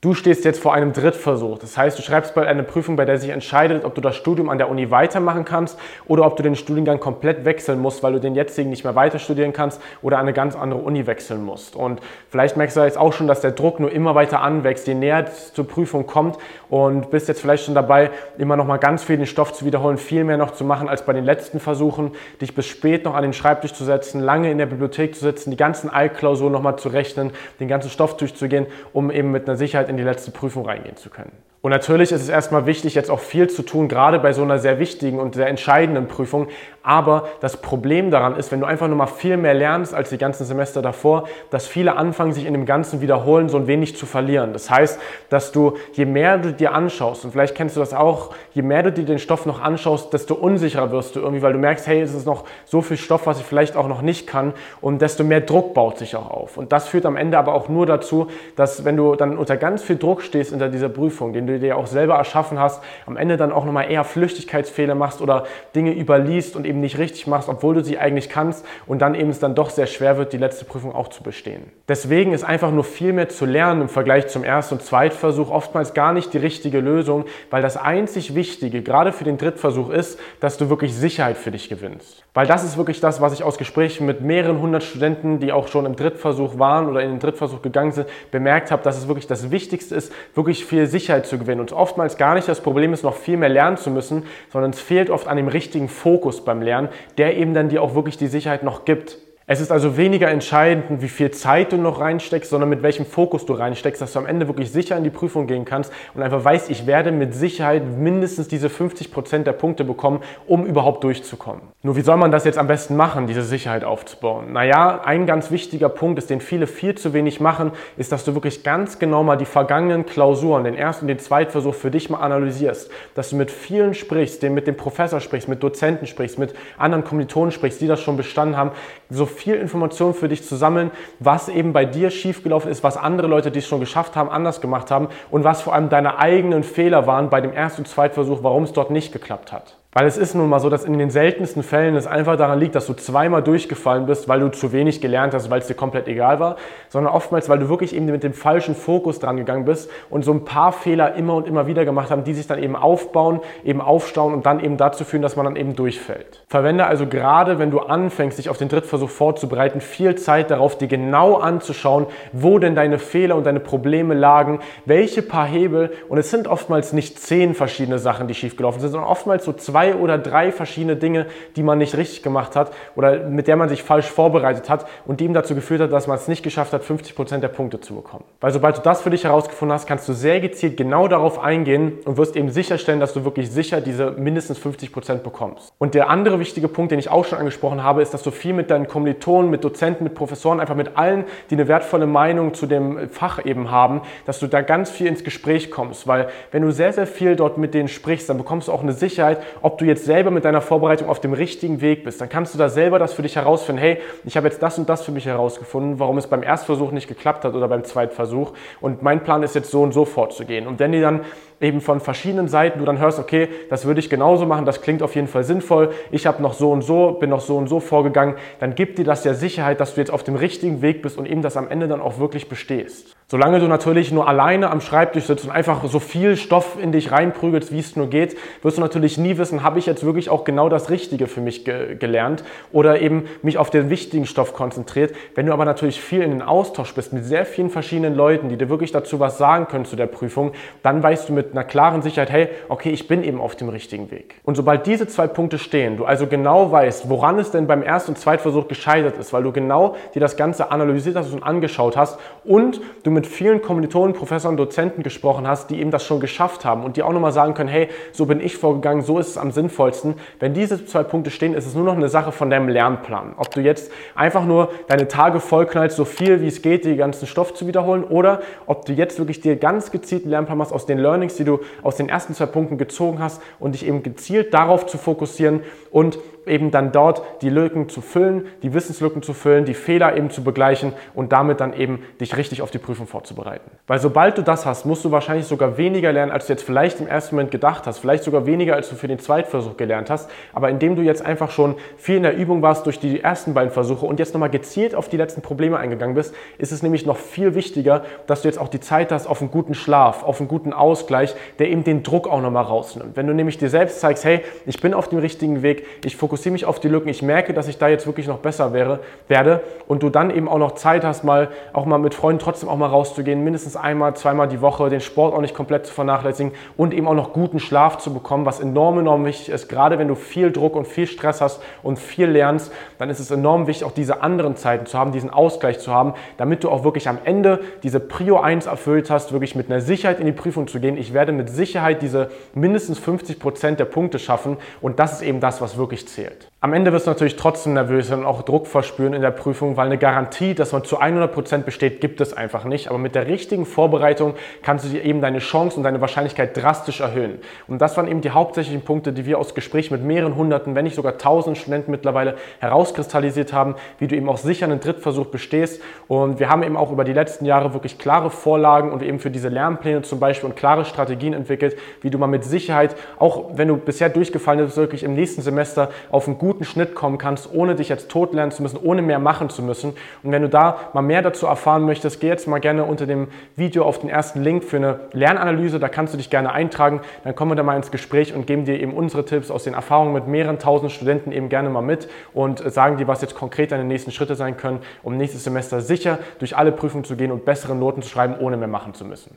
Du stehst jetzt vor einem Drittversuch. Das heißt, du schreibst bald eine Prüfung, bei der sich entscheidet, ob du das Studium an der Uni weitermachen kannst oder ob du den Studiengang komplett wechseln musst, weil du den jetzigen nicht mehr weiter studieren kannst oder an eine ganz andere Uni wechseln musst. Und vielleicht merkst du jetzt auch schon, dass der Druck nur immer weiter anwächst, je näher es zur Prüfung kommt und bist jetzt vielleicht schon dabei, immer noch mal ganz viel den Stoff zu wiederholen, viel mehr noch zu machen als bei den letzten Versuchen, dich bis spät noch an den Schreibtisch zu setzen, lange in der Bibliothek zu sitzen, die ganzen Altklausuren noch mal zu rechnen, den ganzen Stoff durchzugehen, um eben mit einer Sicherheit in die letzte Prüfung reingehen zu können. Und natürlich ist es erstmal wichtig, jetzt auch viel zu tun, gerade bei so einer sehr wichtigen und sehr entscheidenden Prüfung. Aber das Problem daran ist, wenn du einfach nur mal viel mehr lernst als die ganzen Semester davor, dass viele anfangen, sich in dem Ganzen wiederholen, so ein wenig zu verlieren. Das heißt, dass du, je mehr du dir anschaust, und vielleicht kennst du das auch, je mehr du dir den Stoff noch anschaust, desto unsicherer wirst du irgendwie, weil du merkst, hey, es ist noch so viel Stoff, was ich vielleicht auch noch nicht kann, und desto mehr Druck baut sich auch auf. Und das führt am Ende aber auch nur dazu, dass wenn du dann unter ganz viel Druck stehst in dieser Prüfung, den du dir auch selber erschaffen hast, am Ende dann auch nochmal eher Flüchtigkeitsfehler machst oder Dinge überliest und eben nicht richtig machst, obwohl du sie eigentlich kannst und dann eben es dann doch sehr schwer wird, die letzte Prüfung auch zu bestehen. Deswegen ist einfach nur viel mehr zu lernen im Vergleich zum Erst- und Zweitversuch oftmals gar nicht die richtige Lösung, weil das einzig Wichtige, gerade für den Drittversuch, ist, dass du wirklich Sicherheit für dich gewinnst. Weil das ist wirklich das, was ich aus Gesprächen mit mehreren hundert Studenten, die auch schon im Drittversuch waren oder in den Drittversuch gegangen sind, bemerkt habe, dass es wirklich das Wichtigste ist, wirklich viel Sicherheit zu gewinnen. Und oftmals gar nicht das Problem ist, noch viel mehr lernen zu müssen, sondern es fehlt oft an dem richtigen Fokus beim Lernen, der eben dann dir auch wirklich die Sicherheit noch gibt. Es ist also weniger entscheidend, wie viel Zeit du noch reinsteckst, sondern mit welchem Fokus du reinsteckst, dass du am Ende wirklich sicher in die Prüfung gehen kannst und einfach weißt, ich werde mit Sicherheit mindestens diese 50 Prozent der Punkte bekommen, um überhaupt durchzukommen. Nur wie soll man das jetzt am besten machen, diese Sicherheit aufzubauen? Naja, ein ganz wichtiger Punkt ist, den viele viel zu wenig machen, ist, dass du wirklich ganz genau mal die vergangenen Klausuren, den ersten und den Zweitversuch für dich mal analysierst. Dass du mit vielen sprichst, mit dem Professor sprichst, mit Dozenten sprichst, mit anderen Kommilitonen sprichst, die das schon bestanden haben, so viel Informationen für dich zu sammeln, was eben bei dir schiefgelaufen ist, was andere Leute, die es schon geschafft haben, anders gemacht haben und was vor allem deine eigenen Fehler waren bei dem Erst- und Zweitversuch, warum es dort nicht geklappt hat. Weil es ist nun mal so, dass in den seltensten Fällen es einfach daran liegt, dass du zweimal durchgefallen bist, weil du zu wenig gelernt hast, weil es dir komplett egal war, sondern oftmals, weil du wirklich eben mit dem falschen Fokus dran gegangen bist und so ein paar Fehler immer und immer wieder gemacht haben, die sich dann eben aufbauen, eben aufstauen und dann eben dazu führen, dass man dann eben durchfällt. Verwende also gerade, wenn du anfängst, dich auf den Drittversuch vorzubereiten, viel Zeit darauf, dir genau anzuschauen, wo denn deine Fehler und deine Probleme lagen, welche paar Hebel, und es sind oftmals nicht zehn verschiedene Sachen, die schiefgelaufen sind, sondern oftmals so zwei zwei oder drei verschiedene Dinge, die man nicht richtig gemacht hat oder mit der man sich falsch vorbereitet hat und die ihm dazu geführt hat, dass man es nicht geschafft hat, 50 Prozent der Punkte zu bekommen. Weil sobald du das für dich herausgefunden hast, kannst du sehr gezielt genau darauf eingehen und wirst eben sicherstellen, dass du wirklich sicher diese mindestens 50 Prozent bekommst. Und der andere wichtige Punkt, den ich auch schon angesprochen habe, ist, dass du viel mit deinen Kommilitonen, mit Dozenten, mit Professoren, einfach mit allen, die eine wertvolle Meinung zu dem Fach eben haben, dass du da ganz viel ins Gespräch kommst. Weil wenn du sehr, sehr viel dort mit denen sprichst, dann bekommst du auch eine Sicherheit, ob du jetzt selber mit deiner Vorbereitung auf dem richtigen Weg bist, dann kannst du da selber das für dich herausfinden. Hey, ich habe jetzt das und das für mich herausgefunden, warum es beim Erstversuch nicht geklappt hat oder beim Zweitversuch. Und mein Plan ist jetzt so und so vorzugehen. Und wenn die dann eben von verschiedenen Seiten du dann hörst, okay, das würde ich genauso machen, das klingt auf jeden Fall sinnvoll, ich habe noch so und so, bin noch so und so vorgegangen, dann gibt dir das ja Sicherheit, dass du jetzt auf dem richtigen Weg bist und eben das am Ende dann auch wirklich bestehst. Solange du natürlich nur alleine am Schreibtisch sitzt und einfach so viel Stoff in dich reinprügelst, wie es nur geht, wirst du natürlich nie wissen, habe ich jetzt wirklich auch genau das Richtige für mich ge gelernt oder eben mich auf den wichtigen Stoff konzentriert. Wenn du aber natürlich viel in den Austausch bist mit sehr vielen verschiedenen Leuten, die dir wirklich dazu was sagen können zu der Prüfung, dann weißt du mit einer klaren Sicherheit, hey, okay, ich bin eben auf dem richtigen Weg. Und sobald diese zwei Punkte stehen, du also genau weißt, woran es denn beim Erst- und Zweitversuch gescheitert ist, weil du genau dir das Ganze analysiert hast und angeschaut hast und du mit vielen Kommilitonen, Professoren, Dozenten gesprochen hast, die eben das schon geschafft haben und die auch nochmal sagen können, hey, so bin ich vorgegangen, so ist es am sinnvollsten. Wenn diese zwei Punkte stehen, ist es nur noch eine Sache von deinem Lernplan. Ob du jetzt einfach nur deine Tage vollknallst, so viel wie es geht, den ganzen Stoff zu wiederholen oder ob du jetzt wirklich dir ganz gezielt einen Lernplan machst aus den Learnings, die du aus den ersten zwei Punkten gezogen hast und dich eben gezielt darauf zu fokussieren und eben dann dort die Lücken zu füllen, die Wissenslücken zu füllen, die Fehler eben zu begleichen und damit dann eben dich richtig auf die Prüfung vorzubereiten. Weil sobald du das hast, musst du wahrscheinlich sogar weniger lernen, als du jetzt vielleicht im ersten Moment gedacht hast, vielleicht sogar weniger, als du für den Zweitversuch gelernt hast, aber indem du jetzt einfach schon viel in der Übung warst durch die ersten beiden Versuche und jetzt nochmal gezielt auf die letzten Probleme eingegangen bist, ist es nämlich noch viel wichtiger, dass du jetzt auch die Zeit hast auf einen guten Schlaf, auf einen guten Ausgleich, der eben den Druck auch nochmal rausnimmt. Wenn du nämlich dir selbst zeigst, hey, ich bin auf dem richtigen Weg, ich fokussiere mich auf die Lücken, ich merke, dass ich da jetzt wirklich noch besser wäre, werde und du dann eben auch noch Zeit hast, mal auch mal mit Freunden trotzdem auch mal rauszugehen, mindestens einmal, zweimal die Woche, den Sport auch nicht komplett zu vernachlässigen und eben auch noch guten Schlaf zu bekommen, was enorm, enorm wichtig ist. Gerade wenn du viel Druck und viel Stress hast und viel lernst, dann ist es enorm wichtig, auch diese anderen Zeiten zu haben, diesen Ausgleich zu haben, damit du auch wirklich am Ende diese Prio 1 erfüllt hast, wirklich mit einer Sicherheit in die Prüfung zu gehen. Ich werde mit Sicherheit diese mindestens 50 Prozent der Punkte schaffen und das ist eben das, was wirklich zählt. erzählt. Am Ende wirst du natürlich trotzdem nervös und auch Druck verspüren in der Prüfung, weil eine Garantie, dass man zu 100 Prozent besteht, gibt es einfach nicht. Aber mit der richtigen Vorbereitung kannst du dir eben deine Chance und deine Wahrscheinlichkeit drastisch erhöhen. Und das waren eben die hauptsächlichen Punkte, die wir aus Gespräch mit mehreren hunderten, wenn nicht sogar tausend Studenten mittlerweile herauskristallisiert haben, wie du eben auch sicher einen Drittversuch bestehst. Und wir haben eben auch über die letzten Jahre wirklich klare Vorlagen und eben für diese Lernpläne zum Beispiel und klare Strategien entwickelt, wie du mal mit Sicherheit, auch wenn du bisher durchgefallen bist, wirklich im nächsten Semester auf einen guten guten Schnitt kommen kannst, ohne dich jetzt tot lernen zu müssen, ohne mehr machen zu müssen. Und wenn du da mal mehr dazu erfahren möchtest, geh jetzt mal gerne unter dem Video auf den ersten Link für eine Lernanalyse. Da kannst du dich gerne eintragen. Dann kommen wir da mal ins Gespräch und geben dir eben unsere Tipps aus den Erfahrungen mit mehreren tausend Studenten eben gerne mal mit und sagen dir, was jetzt konkret deine nächsten Schritte sein können, um nächstes Semester sicher durch alle Prüfungen zu gehen und bessere Noten zu schreiben, ohne mehr machen zu müssen.